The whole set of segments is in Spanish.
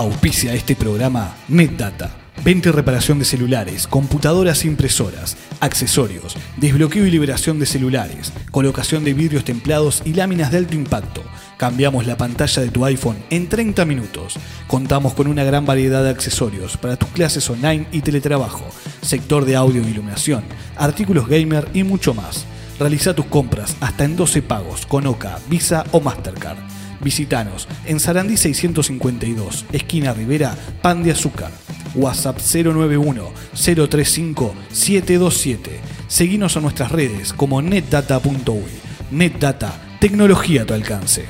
Auspicia este programa NetData. Venta y reparación de celulares, computadoras e impresoras, accesorios, desbloqueo y liberación de celulares, colocación de vidrios templados y láminas de alto impacto. Cambiamos la pantalla de tu iPhone en 30 minutos. Contamos con una gran variedad de accesorios para tus clases online y teletrabajo, sector de audio e iluminación, artículos gamer y mucho más. Realiza tus compras hasta en 12 pagos con OCA, Visa o Mastercard. Visítanos en Sarandí 652, esquina Rivera, Pan de Azúcar. WhatsApp 091-035-727. Seguinos a nuestras redes como netdata.uy. NetData, tecnología a tu alcance.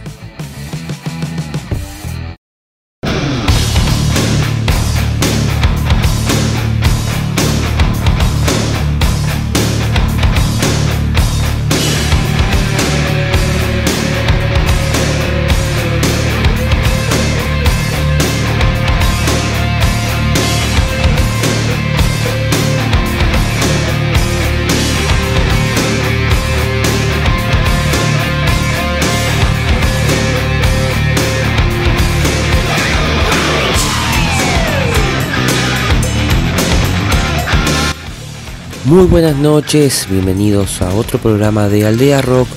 Muy buenas noches, bienvenidos a otro programa de Aldea Rock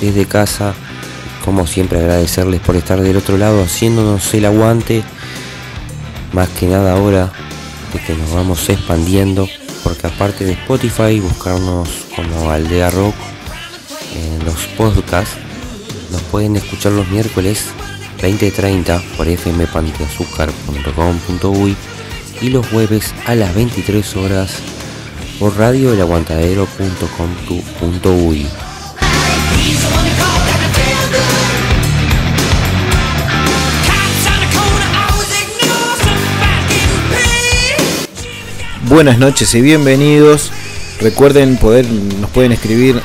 desde casa. Como siempre agradecerles por estar del otro lado haciéndonos el aguante. Más que nada ahora de que nos vamos expandiendo. Porque aparte de Spotify, buscarnos como Aldea Rock en los podcasts. Nos pueden escuchar los miércoles 20.30 por fmpanteazúcar.com.uy y los jueves a las 23 horas por radioelaguantadero.com.uy. Buenas noches y bienvenidos. Recuerden poder nos pueden escribir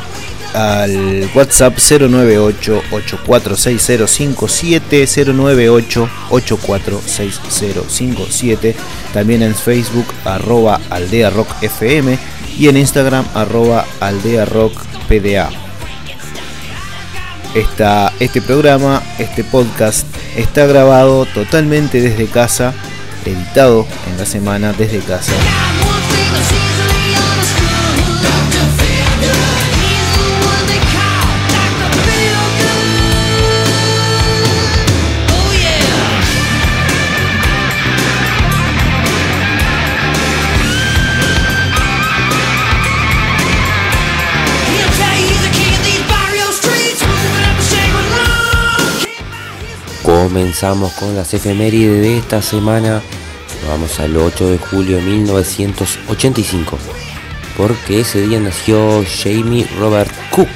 al WhatsApp 098-846057, 098-846057, también en Facebook arroba Aldea Rock FM y en Instagram arroba Aldea Rock PDA. Este programa, este podcast está grabado totalmente desde casa, editado en la semana desde casa. Comenzamos con las efemérides de esta semana. Vamos al 8 de julio de 1985. Porque ese día nació Jamie Robert Cook,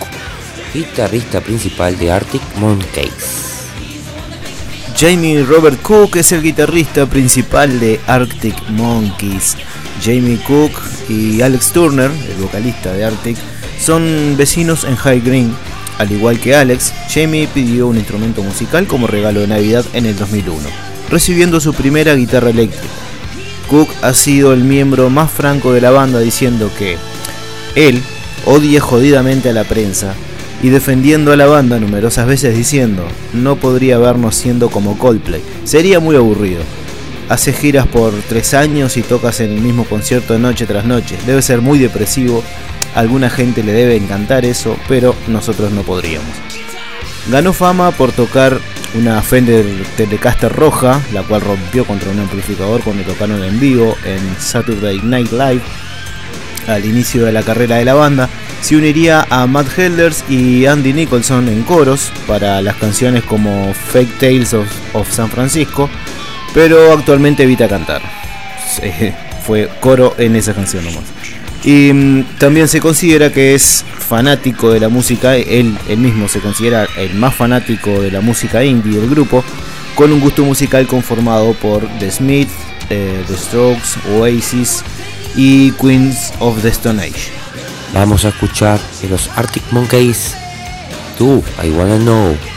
guitarrista principal de Arctic Monkeys. Jamie Robert Cook es el guitarrista principal de Arctic Monkeys. Jamie Cook y Alex Turner, el vocalista de Arctic, son vecinos en High Green, al igual que Alex, Jamie pidió un instrumento musical como regalo de Navidad en el 2001, recibiendo su primera guitarra eléctrica. Cook ha sido el miembro más franco de la banda diciendo que él odia jodidamente a la prensa y defendiendo a la banda numerosas veces diciendo no podría vernos siendo como Coldplay, sería muy aburrido. Hace giras por tres años y tocas en el mismo concierto noche tras noche, debe ser muy depresivo alguna gente le debe encantar eso, pero nosotros no podríamos. Ganó fama por tocar una Fender Telecaster roja, la cual rompió contra un amplificador cuando tocaron en vivo en Saturday Night Live. Al inicio de la carrera de la banda, se uniría a Matt Helders y Andy Nicholson en coros para las canciones como Fake Tales of, San Francisco, pero actualmente evita cantar. fue coro en esa canción nomás. Y mm, también se considera que es fanático de la música, él, él mismo se considera el más fanático de la música indie del grupo, con un gusto musical conformado por The Smith, eh, The Strokes, Oasis y Queens of the Stone Age. Vamos a escuchar los Arctic Monkeys, tú, I Wanna Know.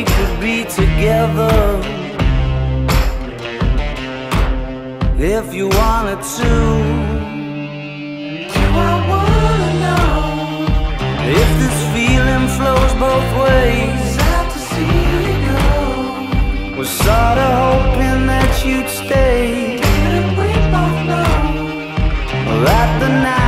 we could be together if you wanted to. I wanna know if this feeling flows both ways. Sad to see you go. Was sorta hoping that you'd stay. Didn't we both know that the nights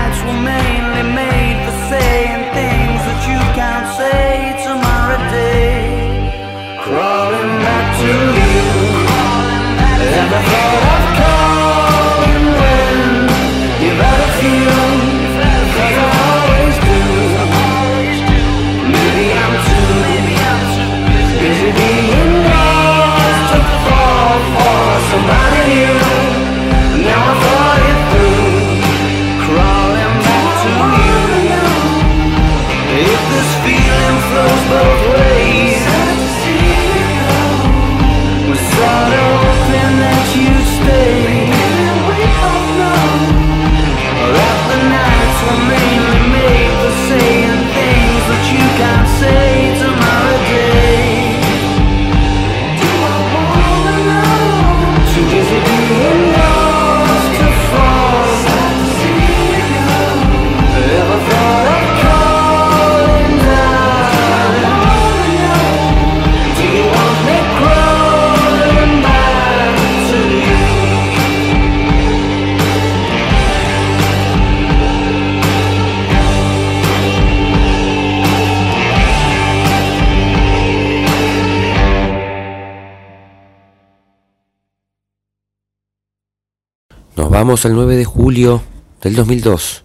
Nos vamos al 9 de julio del 2002.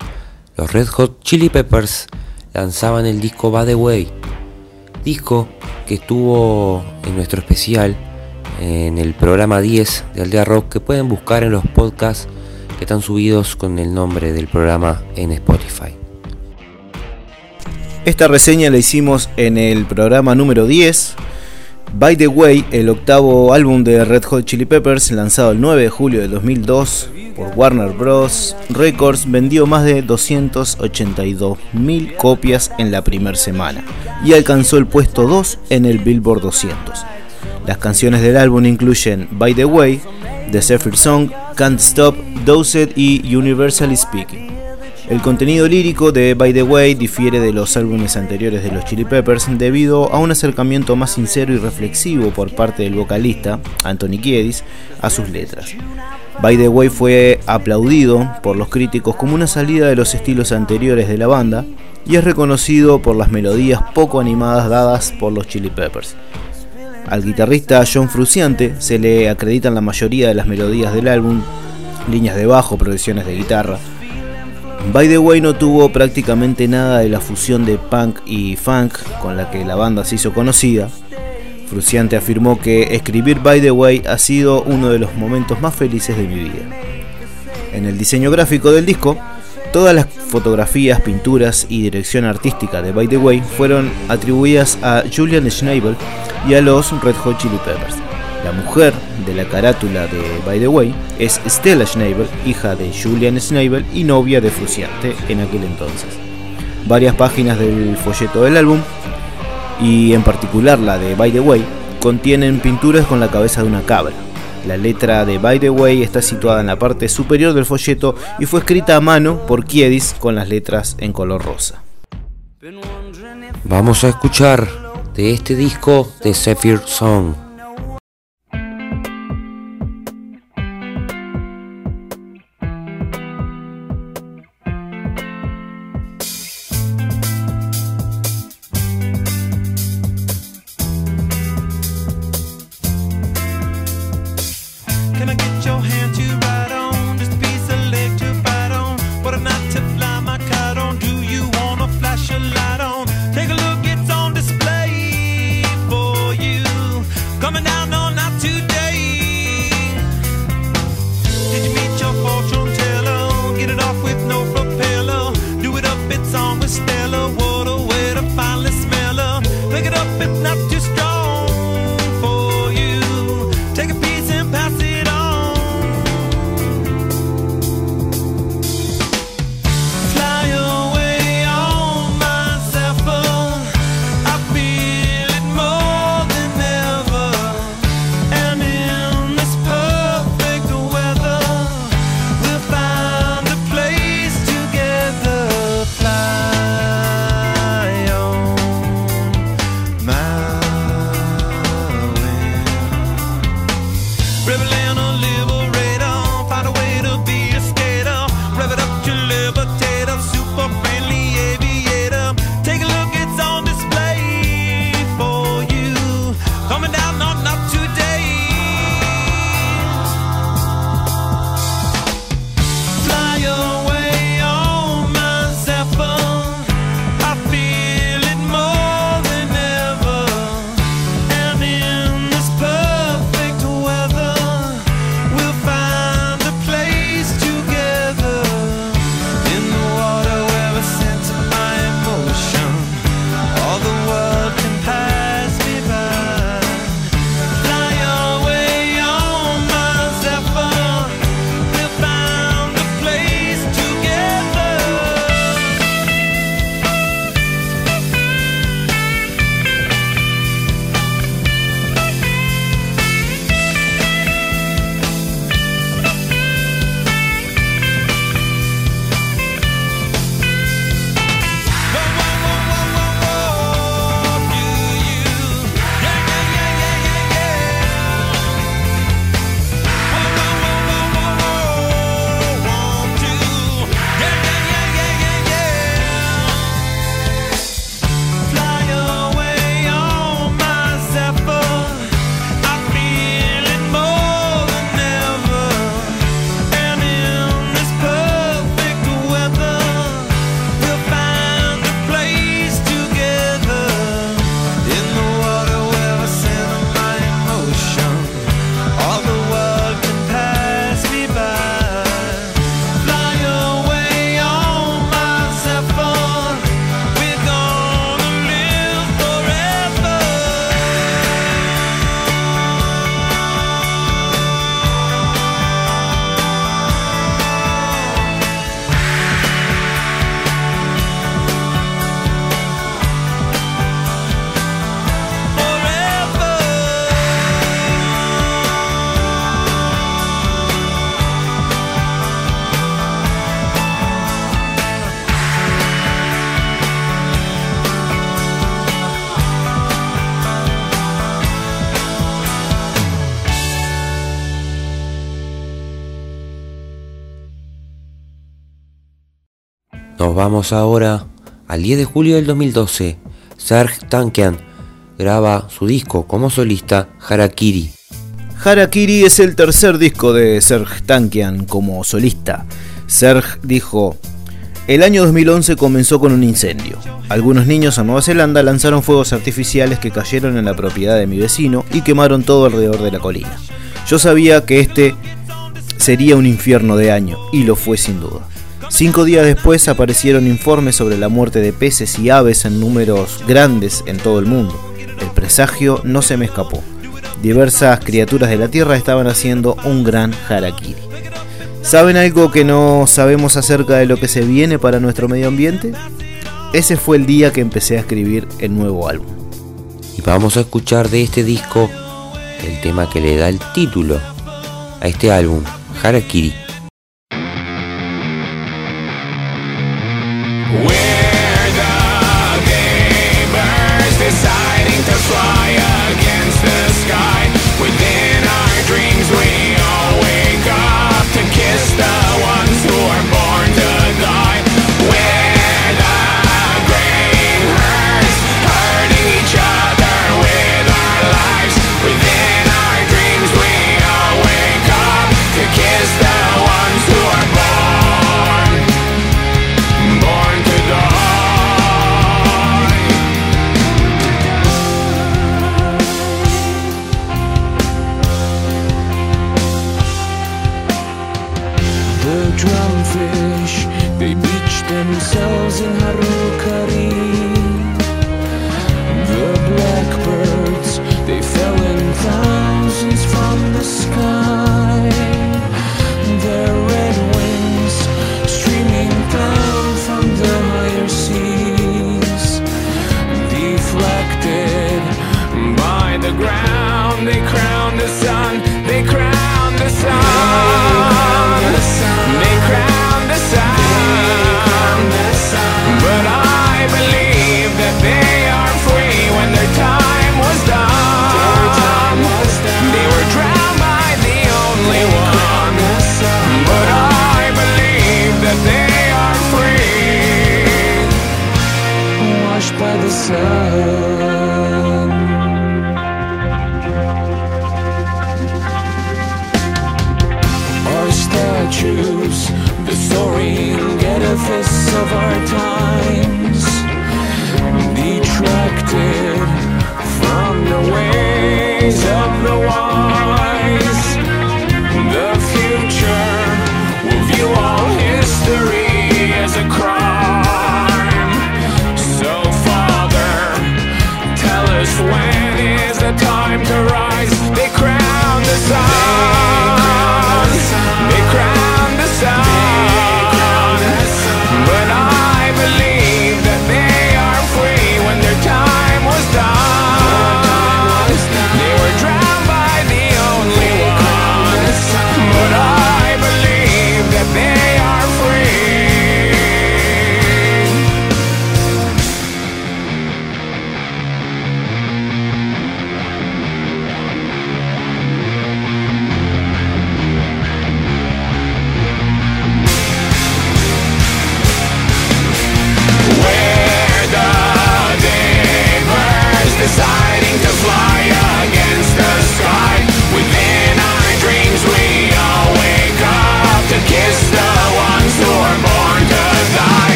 Los Red Hot Chili Peppers lanzaban el disco By the Way, disco que estuvo en nuestro especial en el programa 10 de Aldea Rock que pueden buscar en los podcasts que están subidos con el nombre del programa en Spotify. Esta reseña la hicimos en el programa número 10. By the Way, el octavo álbum de Red Hot Chili Peppers, lanzado el 9 de julio de 2002 por Warner Bros. Records, vendió más de 282.000 copias en la primera semana y alcanzó el puesto 2 en el Billboard 200. Las canciones del álbum incluyen By the Way, The Zephyr Song, Can't Stop, Dosed y Universally Speaking. El contenido lírico de By the Way difiere de los álbumes anteriores de los Chili Peppers debido a un acercamiento más sincero y reflexivo por parte del vocalista, Anthony Kiedis, a sus letras. By the Way fue aplaudido por los críticos como una salida de los estilos anteriores de la banda y es reconocido por las melodías poco animadas dadas por los Chili Peppers. Al guitarrista John Fruciante se le acreditan la mayoría de las melodías del álbum, líneas de bajo, progresiones de guitarra. By the Way no tuvo prácticamente nada de la fusión de punk y funk con la que la banda se hizo conocida. Fruciante afirmó que escribir By the Way ha sido uno de los momentos más felices de mi vida. En el diseño gráfico del disco, todas las fotografías, pinturas y dirección artística de By the Way fueron atribuidas a Julian Schnabel y a los Red Hot Chili Peppers. La mujer de la carátula de By the Way es Stella Schnabel, hija de Julian Schnabel y novia de Fruciante en aquel entonces. Varias páginas del folleto del álbum, y en particular la de By the Way, contienen pinturas con la cabeza de una cabra. La letra de By the Way está situada en la parte superior del folleto y fue escrita a mano por Kiedis con las letras en color rosa. Vamos a escuchar de este disco de Zephyr Song. Vamos ahora Al 10 de julio del 2012, Serge Tankian graba su disco como solista Harakiri. Harakiri es el tercer disco de Serge Tankian como solista. Serge dijo, el año 2011 comenzó con un incendio. Algunos niños en Nueva Zelanda lanzaron fuegos artificiales que cayeron en la propiedad de mi vecino y quemaron todo alrededor de la colina. Yo sabía que este sería un infierno de año, y lo fue sin duda. Cinco días después aparecieron informes sobre la muerte de peces y aves en números grandes en todo el mundo. El presagio no se me escapó. Diversas criaturas de la Tierra estaban haciendo un gran harakiri. ¿Saben algo que no sabemos acerca de lo que se viene para nuestro medio ambiente? Ese fue el día que empecé a escribir el nuevo álbum. Y vamos a escuchar de este disco el tema que le da el título a este álbum, Harakiri.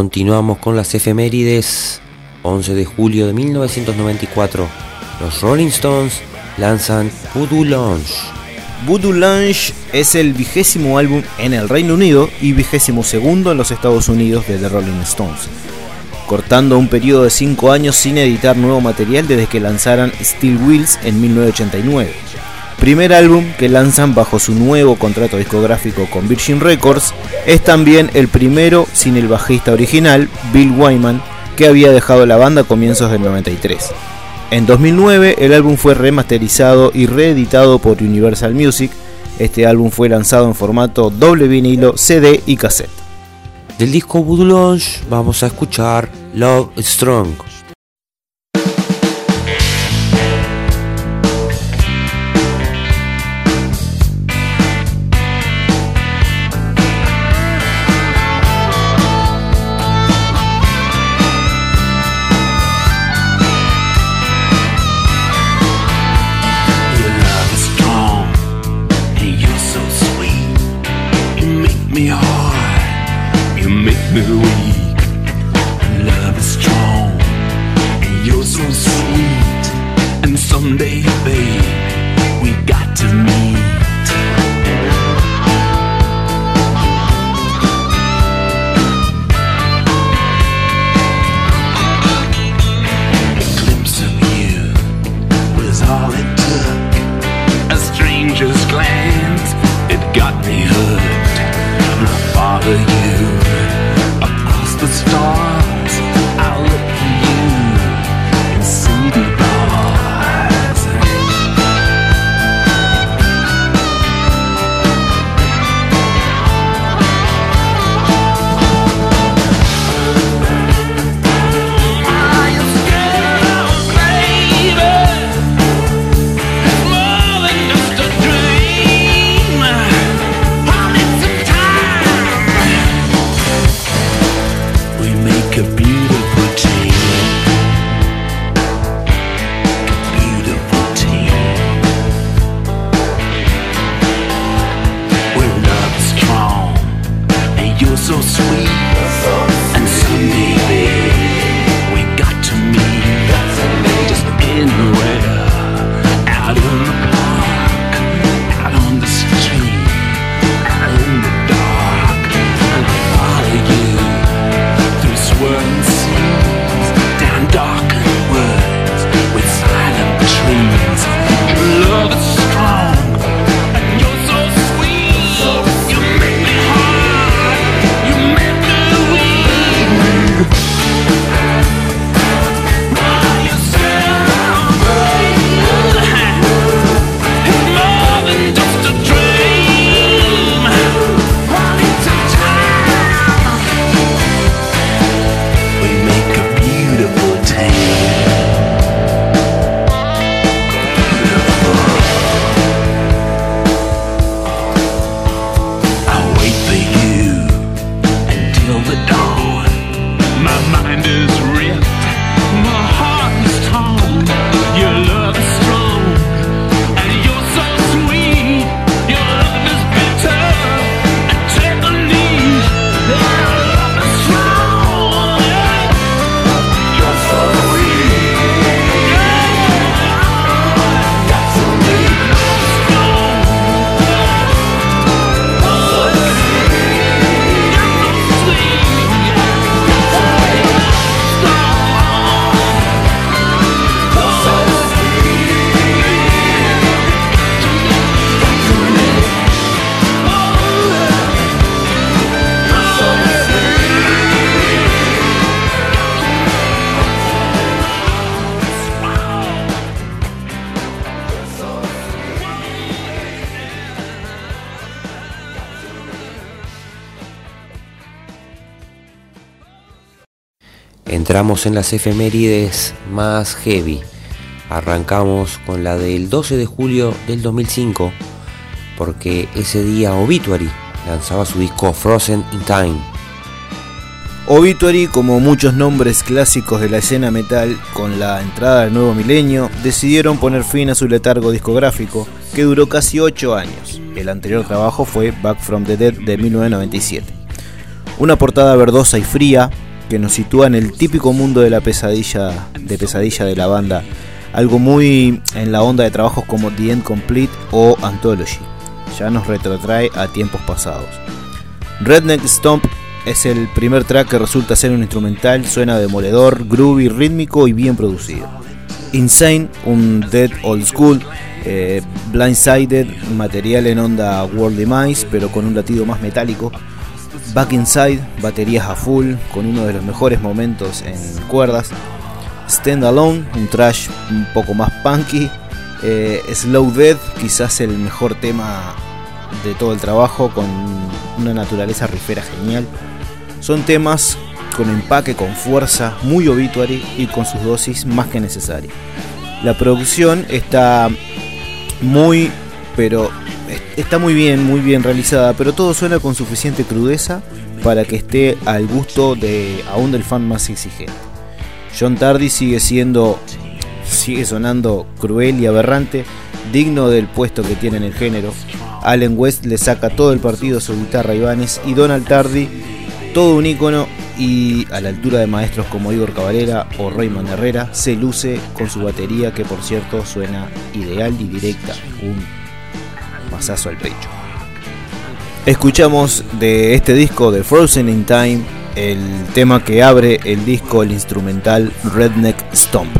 Continuamos con las efemérides. 11 de julio de 1994, los Rolling Stones lanzan Voodoo Lounge. Voodoo Lounge es el vigésimo álbum en el Reino Unido y vigésimo segundo en los Estados Unidos de The Rolling Stones, cortando un periodo de 5 años sin editar nuevo material desde que lanzaran Steel Wheels en 1989. Primer álbum que lanzan bajo su nuevo contrato discográfico con Virgin Records, es también el primero sin el bajista original, Bill Wyman, que había dejado la banda a comienzos del 93. En 2009 el álbum fue remasterizado y reeditado por Universal Music. Este álbum fue lanzado en formato doble vinilo, CD y cassette. Del disco Voodoo vamos a escuchar Love Strong. Entramos en las efemérides más heavy. Arrancamos con la del 12 de julio del 2005, porque ese día Obituary lanzaba su disco Frozen in Time. Obituary, como muchos nombres clásicos de la escena metal, con la entrada del nuevo milenio, decidieron poner fin a su letargo discográfico, que duró casi 8 años. El anterior trabajo fue Back from the Dead de 1997. Una portada verdosa y fría, que nos sitúa en el típico mundo de la pesadilla de pesadilla de la banda, algo muy en la onda de trabajos como The End Complete o Anthology. Ya nos retrotrae a tiempos pasados. Redneck Stomp es el primer track que resulta ser un instrumental, suena demoledor, groovy, rítmico y bien producido. Insane, un dead old school, eh, blindsided, material en onda World Demise, pero con un latido más metálico. Back Inside, baterías a full, con uno de los mejores momentos en cuerdas. Stand Alone, un trash un poco más punky. Eh, Slow Dead, quizás el mejor tema de todo el trabajo, con una naturaleza rifera genial. Son temas con empaque, con fuerza, muy obituary y con sus dosis más que necesarias. La producción está muy, pero está muy bien, muy bien realizada, pero todo suena con suficiente crudeza para que esté al gusto de aún del fan más exigente. John Tardy sigue siendo, sigue sonando cruel y aberrante, digno del puesto que tiene en el género. Allen West le saca todo el partido a su guitarra Ibanez y Donald Tardy, todo un icono y a la altura de maestros como Igor Cavalera o Raymond Herrera, se luce con su batería que por cierto suena ideal y directa, Escuchamos de este disco de Frozen in Time el tema que abre el disco, el instrumental Redneck Stomp.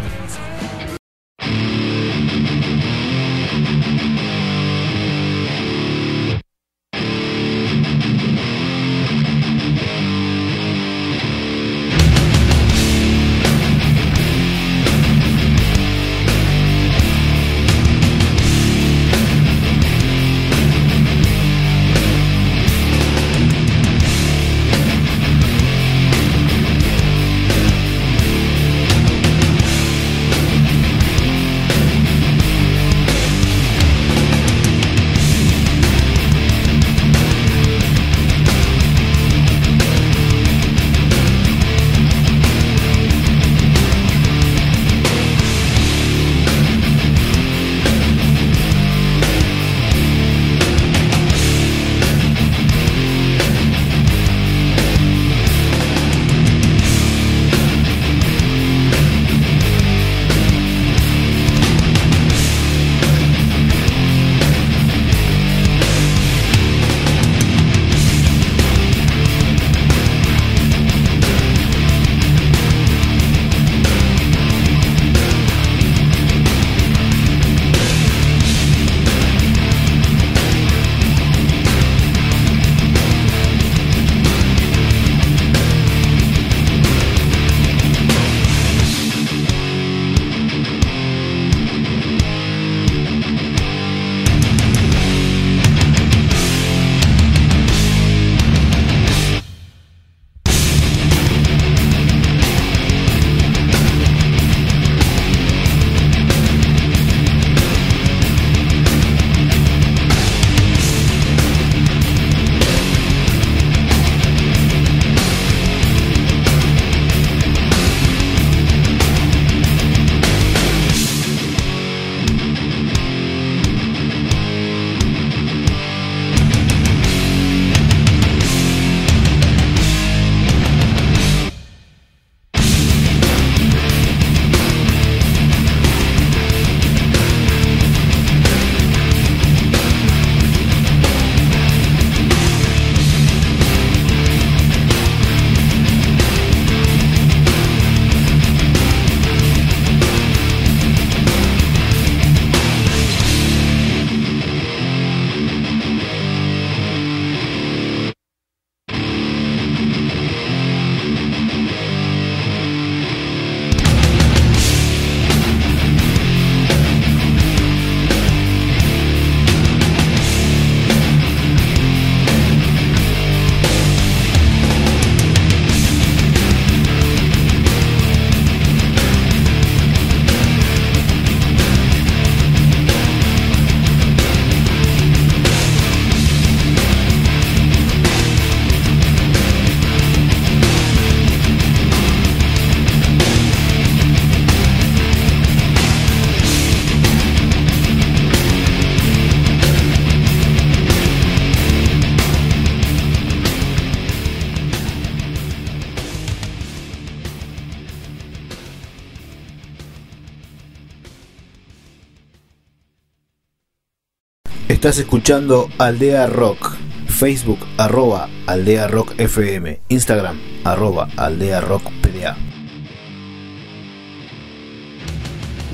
Estás escuchando Aldea Rock. Facebook arroba Aldea Rock FM. Instagram arroba Aldea Rock PDA.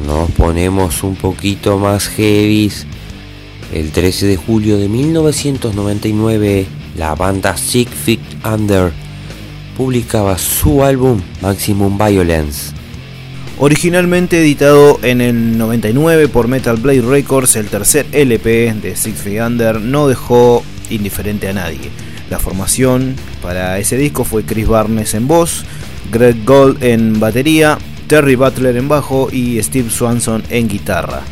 Nos ponemos un poquito más heavies. El 13 de julio de 1999, la banda Sick Feet Under publicaba su álbum Maximum Violence. Originalmente editado en el 99 por Metal Blade Records, el tercer LP de Six Feet Under no dejó indiferente a nadie. La formación para ese disco fue Chris Barnes en voz, Greg Gold en batería, Terry Butler en bajo y Steve Swanson en guitarra.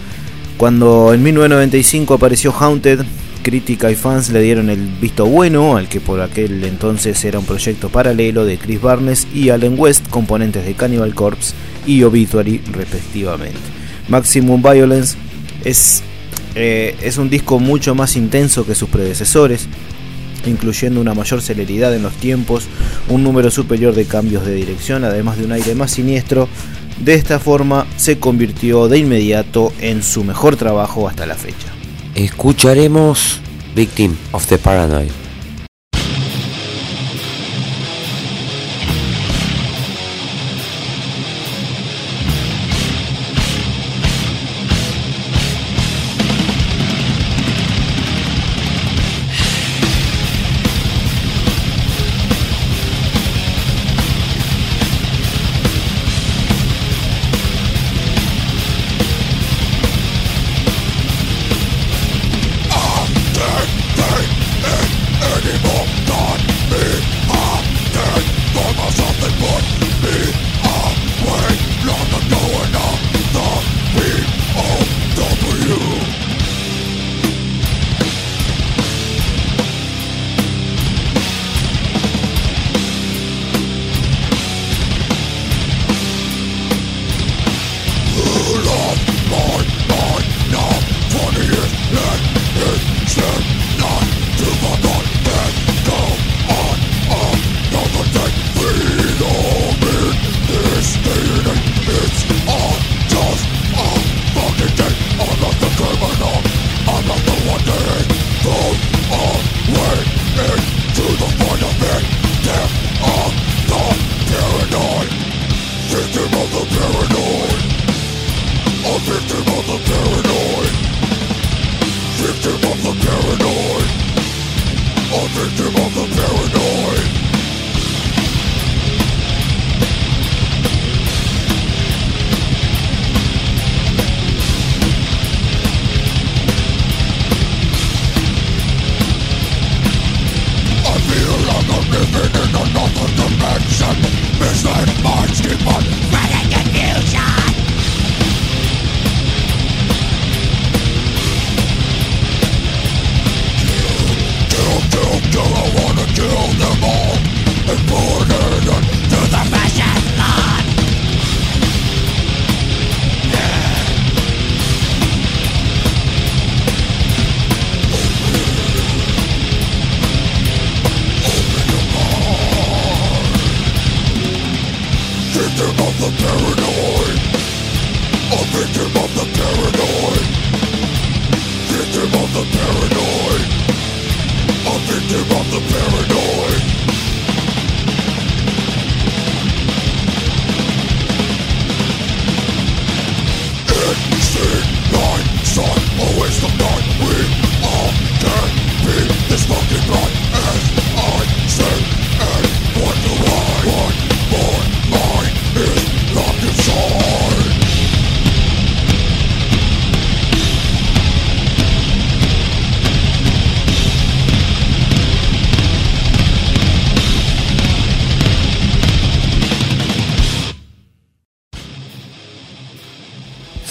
Cuando en 1995 apareció Haunted, crítica y fans le dieron el visto bueno al que por aquel entonces era un proyecto paralelo de Chris Barnes y Allen West, componentes de Cannibal Corpse y Obituary respectivamente. Maximum Violence es, eh, es un disco mucho más intenso que sus predecesores, incluyendo una mayor celeridad en los tiempos, un número superior de cambios de dirección, además de un aire más siniestro. De esta forma se convirtió de inmediato en su mejor trabajo hasta la fecha. Escucharemos Victim of the Paranoid.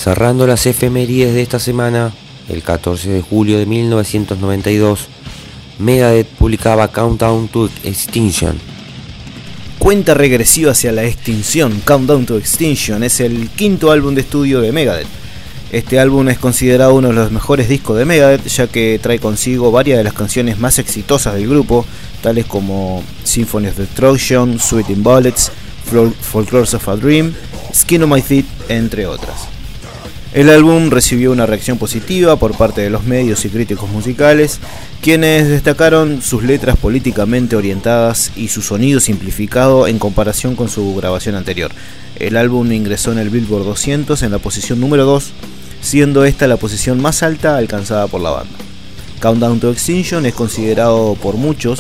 Cerrando las efemérides de esta semana, el 14 de julio de 1992, Megadeth publicaba Countdown to Extinction. Cuenta regresiva hacia la extinción, Countdown to Extinction es el quinto álbum de estudio de Megadeth. Este álbum es considerado uno de los mejores discos de Megadeth, ya que trae consigo varias de las canciones más exitosas del grupo, tales como Symphony of Destruction, Sweet in Bullets, Folklores of a Dream, Skin on My Feet, entre otras. El álbum recibió una reacción positiva por parte de los medios y críticos musicales, quienes destacaron sus letras políticamente orientadas y su sonido simplificado en comparación con su grabación anterior. El álbum ingresó en el Billboard 200 en la posición número 2, siendo esta la posición más alta alcanzada por la banda. Countdown to Extinction es considerado por muchos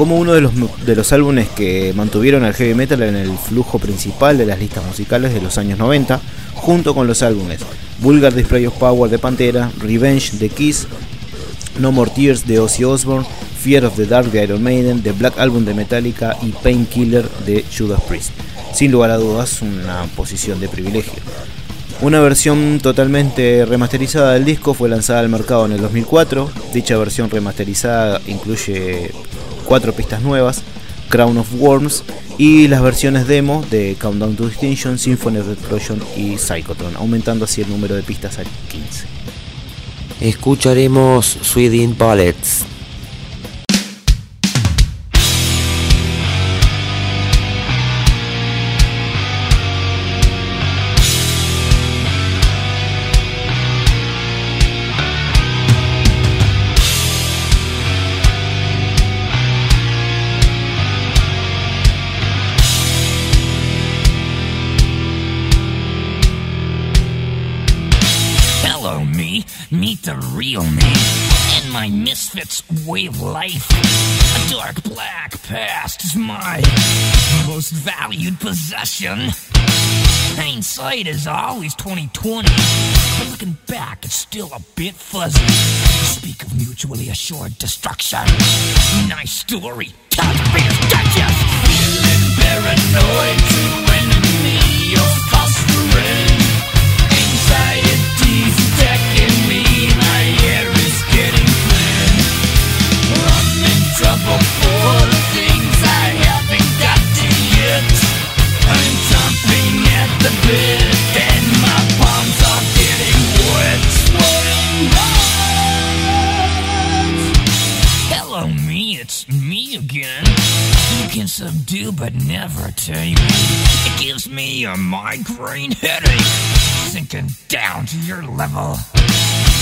como uno de los, de los álbumes que mantuvieron al heavy metal en el flujo principal de las listas musicales de los años 90, junto con los álbumes Vulgar Display of Power de Pantera, Revenge de Kiss, No More Tears de Ozzy Osbourne, Fear of the Dark de Iron Maiden, The Black Album de Metallica y Painkiller de Judas Priest. Sin lugar a dudas, una posición de privilegio. Una versión totalmente remasterizada del disco fue lanzada al mercado en el 2004. Dicha versión remasterizada incluye cuatro pistas nuevas, Crown of Worms y las versiones demo de Countdown to Extinction, Symphony of Destruction y Psychotron, aumentando así el número de pistas a 15. Escucharemos Sweden Bullets misfits way of life. A dark black past is my most valued possession. Hindsight is always 2020, but looking back, it's still a bit fuzzy. Speak of mutually assured destruction. Nice story. Taxpayers digest. Feeling paranoid to enemy of again. Can subdue but never tame me. It gives me a migraine headache, sinking down to your level.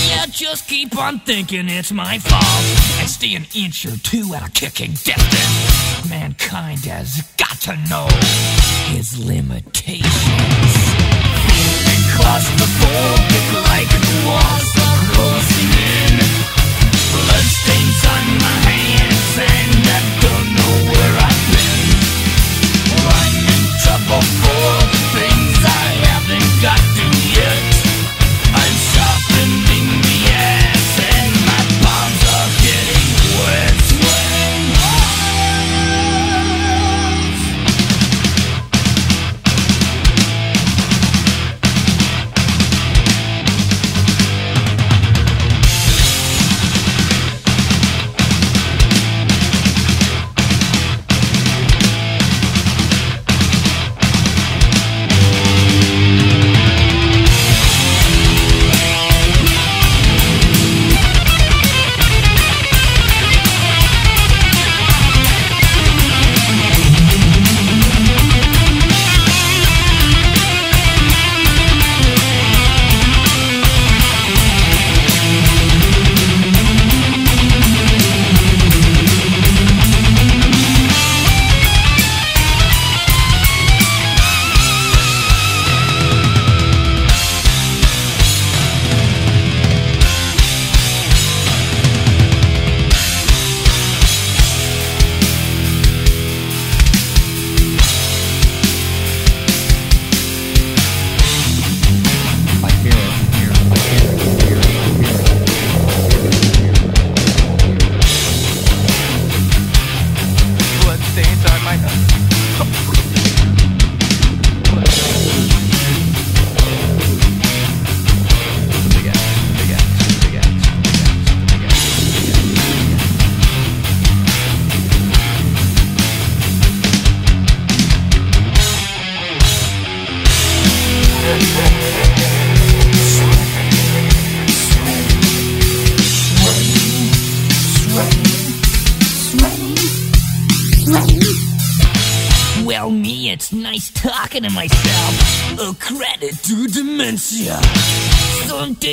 Yeah, just keep on thinking it's my fault. I stay an inch or two at a kicking distance. Mankind has got to know his limitations. Feeling claustrophobic like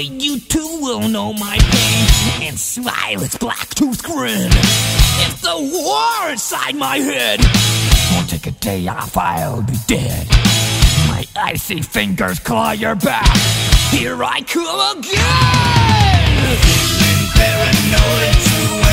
you too will know my pain and smile its black tooth grin. If the war inside my head won't take a day off, I'll be dead. My icy fingers claw your back. Here I come again. Feeling paranoid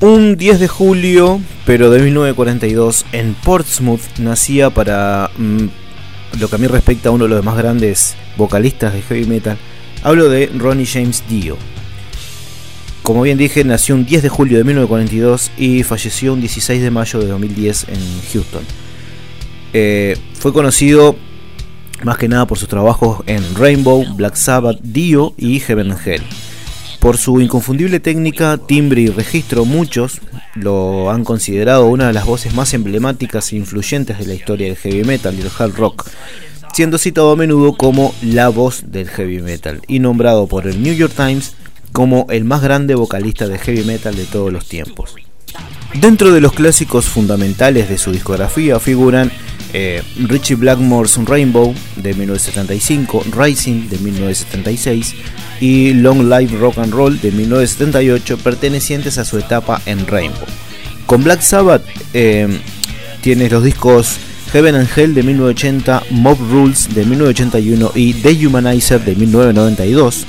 Un 10 de julio, pero de 1942, en Portsmouth, nacía para mm, lo que a mí respecta uno de los más grandes vocalistas de heavy metal. Hablo de Ronnie James Dio. Como bien dije, nació un 10 de julio de 1942 y falleció un 16 de mayo de 2010 en Houston. Eh, fue conocido más que nada por sus trabajos en Rainbow, Black Sabbath, Dio y Heaven and Hell. Por su inconfundible técnica, timbre y registro, muchos lo han considerado una de las voces más emblemáticas e influyentes de la historia del heavy metal y del hard rock, siendo citado a menudo como la voz del heavy metal y nombrado por el New York Times como el más grande vocalista de heavy metal de todos los tiempos. Dentro de los clásicos fundamentales de su discografía figuran eh, Richie Blackmore's Rainbow de 1975, Rising de 1976 y Long Live Rock and Roll de 1978 pertenecientes a su etapa en Rainbow. Con Black Sabbath eh, tienes los discos Heaven and Hell de 1980, Mob Rules de 1981 y Dehumanizer de 1992.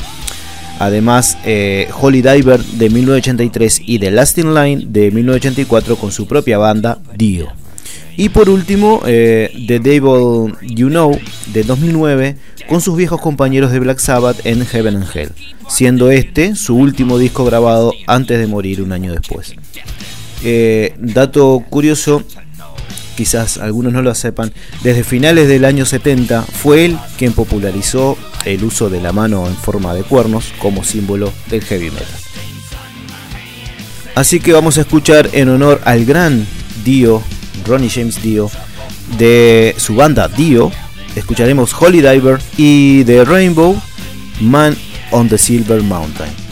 Además, eh, Holy Diver de 1983 y The Last in Line de 1984 con su propia banda Dio. Y por último, eh, The Devil You Know de 2009 con sus viejos compañeros de Black Sabbath en Heaven and Hell, siendo este su último disco grabado antes de morir un año después. Eh, dato curioso, quizás algunos no lo sepan, desde finales del año 70 fue él quien popularizó el uso de la mano en forma de cuernos como símbolo del heavy metal. Así que vamos a escuchar en honor al gran Dio, Ronnie James Dio, de su banda Dio, escucharemos Holy Diver y de Rainbow, Man on the Silver Mountain.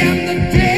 and the day.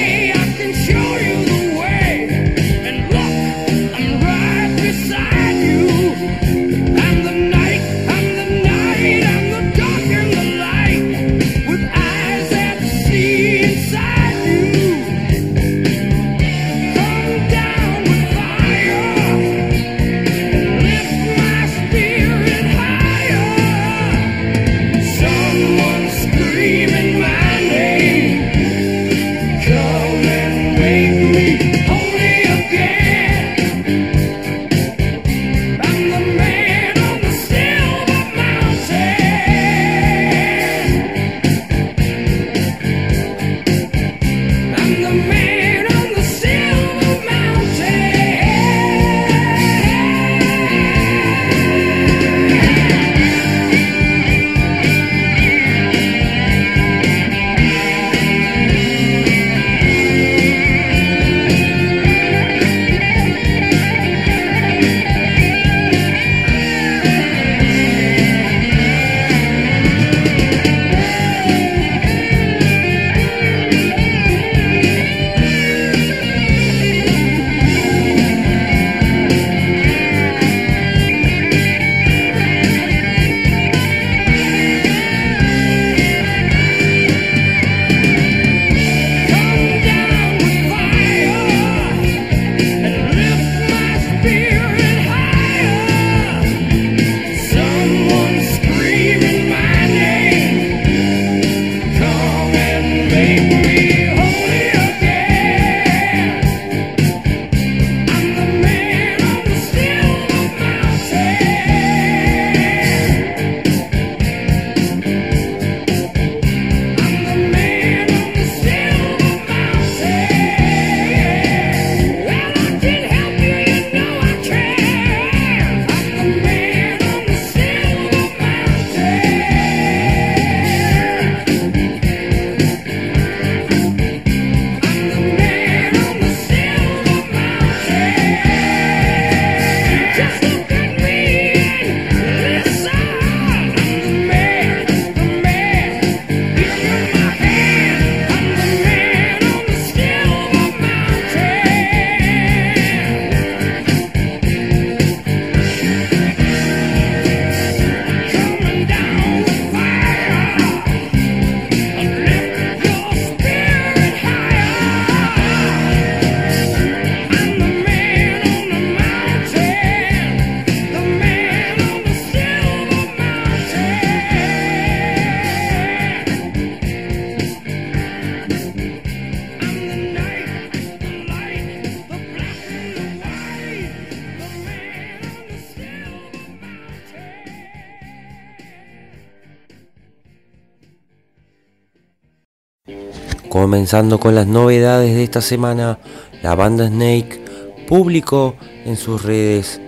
Comenzando con las novedades de esta semana, la banda Snake publicó en sus redes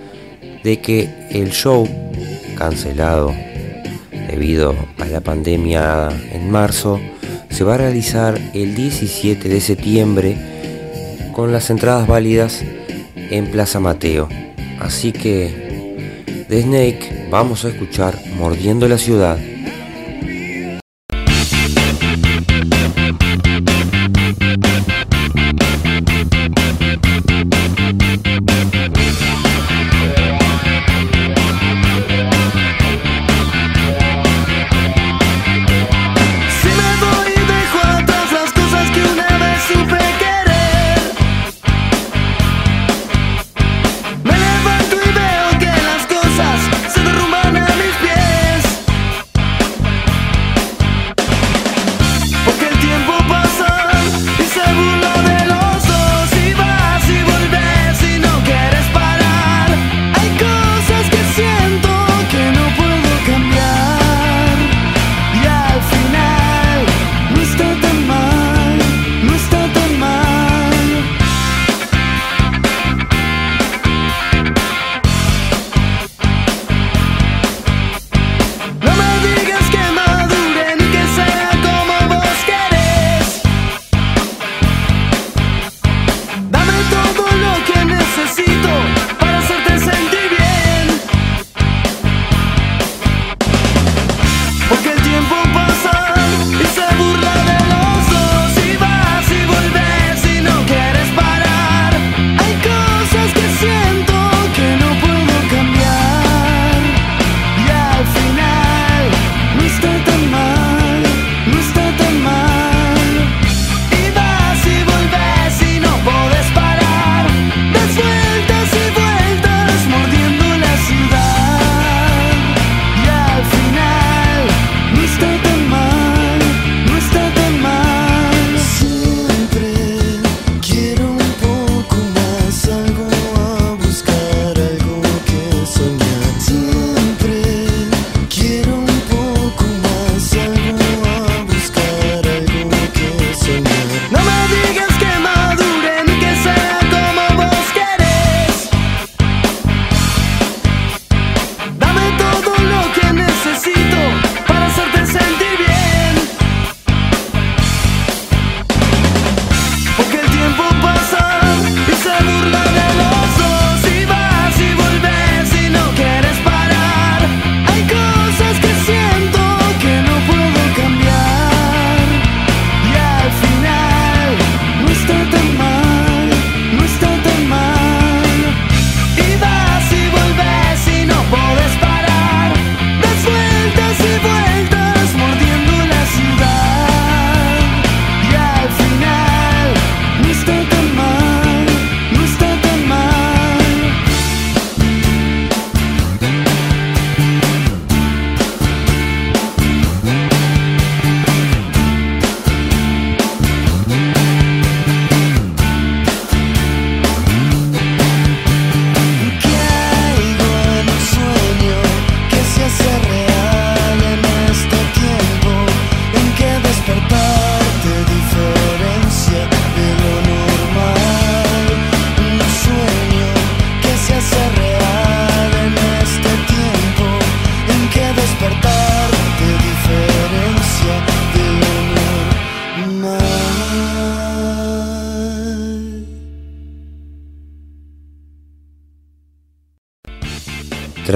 de que el show cancelado debido a la pandemia en marzo se va a realizar el 17 de septiembre con las entradas válidas en Plaza Mateo. Así que de Snake vamos a escuchar Mordiendo la Ciudad.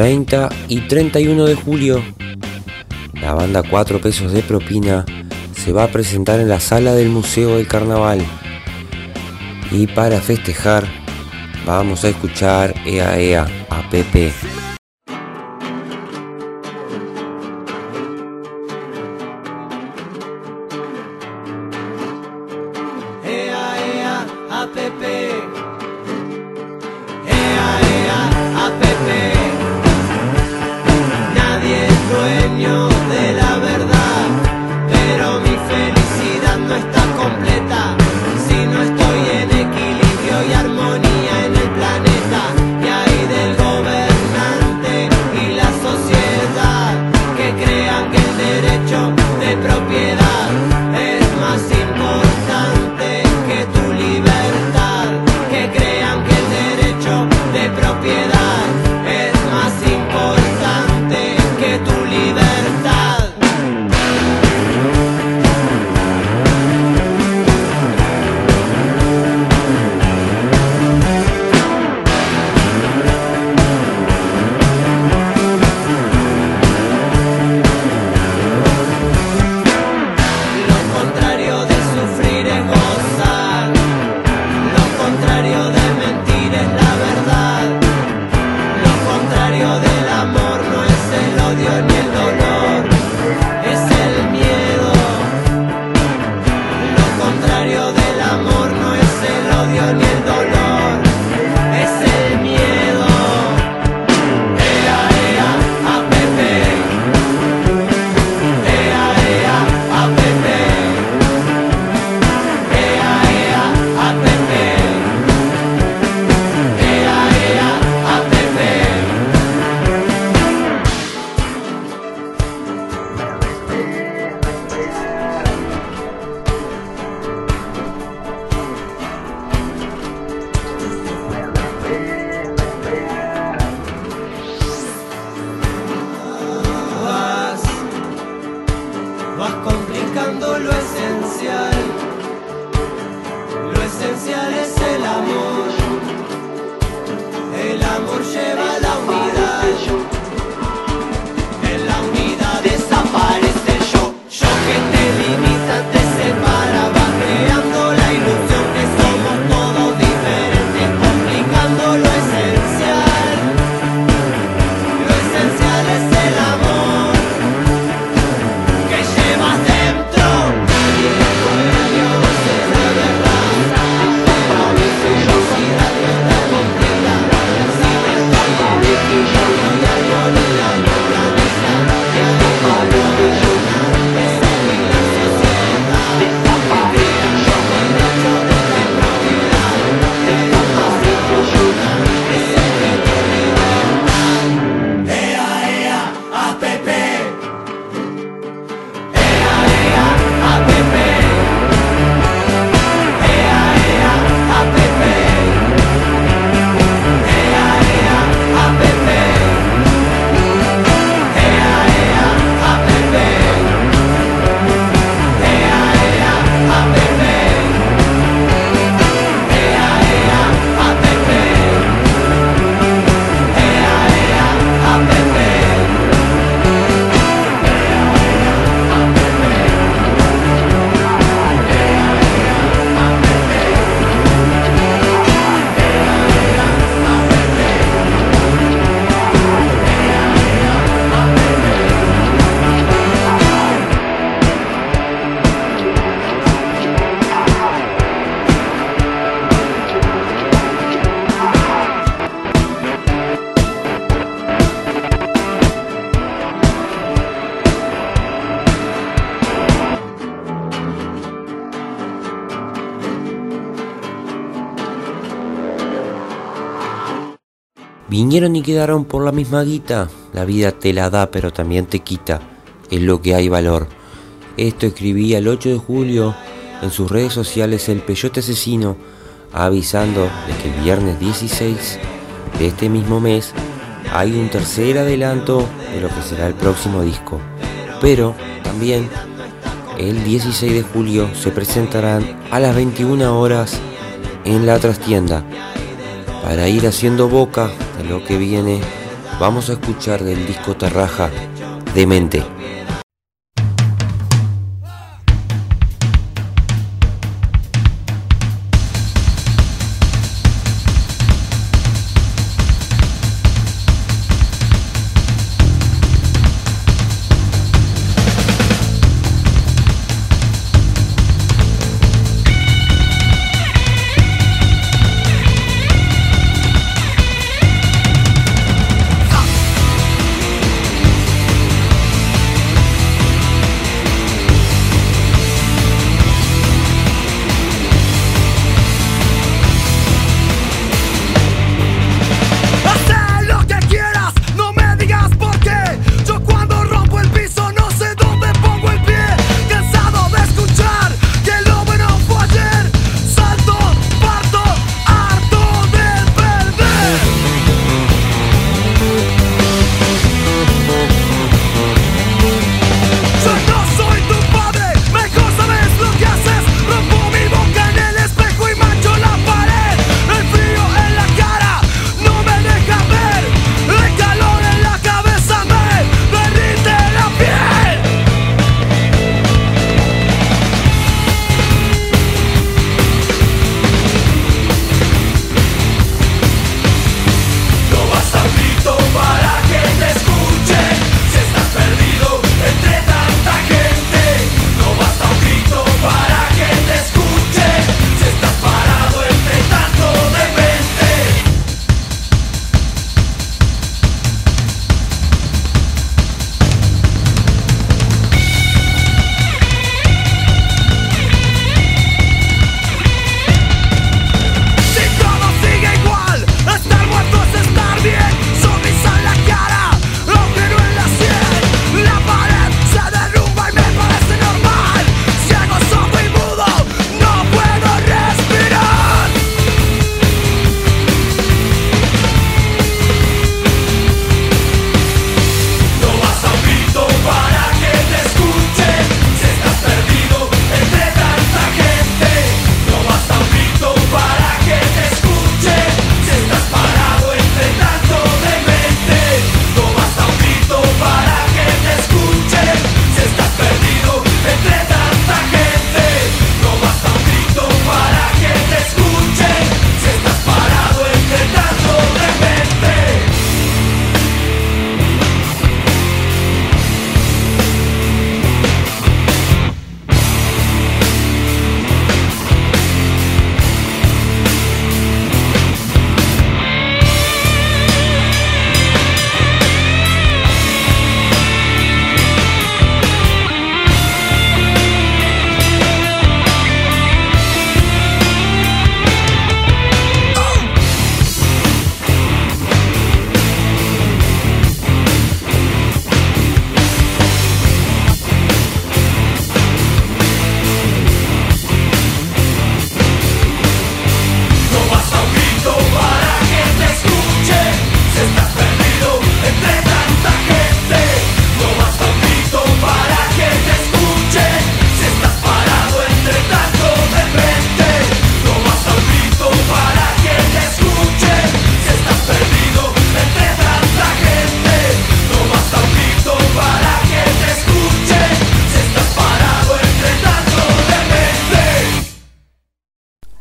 30 y 31 de julio, la banda 4 pesos de propina se va a presentar en la sala del Museo del Carnaval. Y para festejar, vamos a escuchar Ea Ea a Pepe. Vinieron y quedaron por la misma guita. La vida te la da, pero también te quita. Es lo que hay valor. Esto escribía el 8 de julio en sus redes sociales el Peyote Asesino, avisando de que el viernes 16 de este mismo mes hay un tercer adelanto de lo que será el próximo disco. Pero también el 16 de julio se presentarán a las 21 horas en la trastienda para ir haciendo boca lo que viene vamos a escuchar del disco Terraja Demente.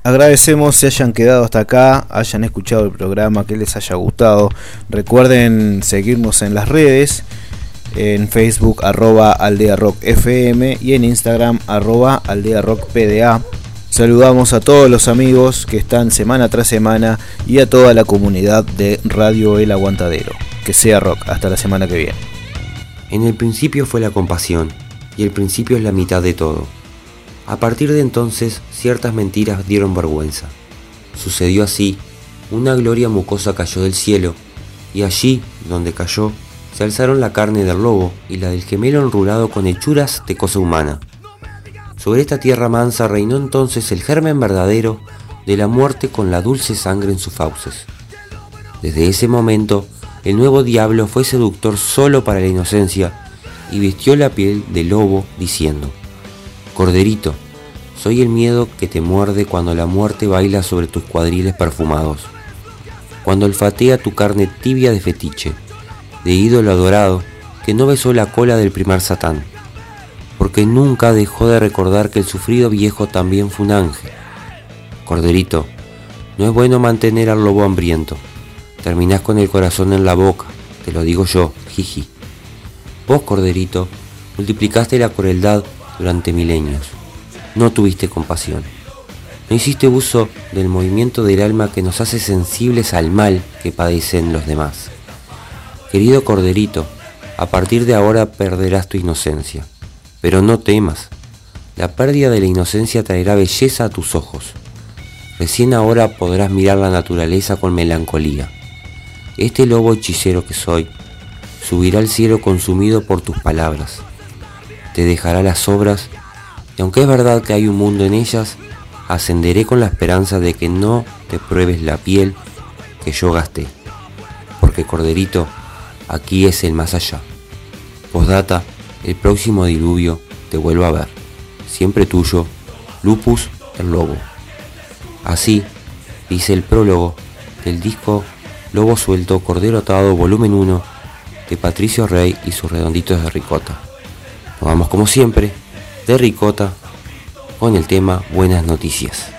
Agradecemos se hayan quedado hasta acá, hayan escuchado el programa, que les haya gustado. Recuerden seguirnos en las redes, en Facebook arroba aldea y en Instagram arroba aldea. Saludamos a todos los amigos que están semana tras semana y a toda la comunidad de Radio El Aguantadero. Que sea rock, hasta la semana que viene. En el principio fue la compasión, y el principio es la mitad de todo. A partir de entonces, ciertas mentiras dieron vergüenza. Sucedió así, una gloria mucosa cayó del cielo, y allí, donde cayó, se alzaron la carne del lobo y la del gemelo enrulado con hechuras de cosa humana. Sobre esta tierra mansa reinó entonces el germen verdadero de la muerte con la dulce sangre en sus fauces. Desde ese momento, el nuevo diablo fue seductor solo para la inocencia y vistió la piel de lobo diciendo, Corderito, soy el miedo que te muerde cuando la muerte baila sobre tus cuadriles perfumados, cuando olfatea tu carne tibia de fetiche, de ídolo adorado que no besó la cola del primer Satán, porque nunca dejó de recordar que el sufrido viejo también fue un ángel. Corderito, no es bueno mantener al lobo hambriento. Terminás con el corazón en la boca, te lo digo yo, jiji. Vos, Corderito, multiplicaste la crueldad durante milenios. No tuviste compasión. No hiciste uso del movimiento del alma que nos hace sensibles al mal que padecen los demás. Querido Corderito, a partir de ahora perderás tu inocencia. Pero no temas. La pérdida de la inocencia traerá belleza a tus ojos. Recién ahora podrás mirar la naturaleza con melancolía. Este lobo hechicero que soy subirá al cielo consumido por tus palabras. Te dejará las obras y aunque es verdad que hay un mundo en ellas, ascenderé con la esperanza de que no te pruebes la piel que yo gasté. Porque Corderito, aquí es el más allá. Postdata, el próximo diluvio te vuelvo a ver. Siempre tuyo, Lupus el Lobo. Así dice el prólogo del disco Lobo Suelto, Cordero Atado, volumen 1 de Patricio Rey y sus redonditos de ricota. Nos vamos como siempre de ricota con el tema Buenas Noticias.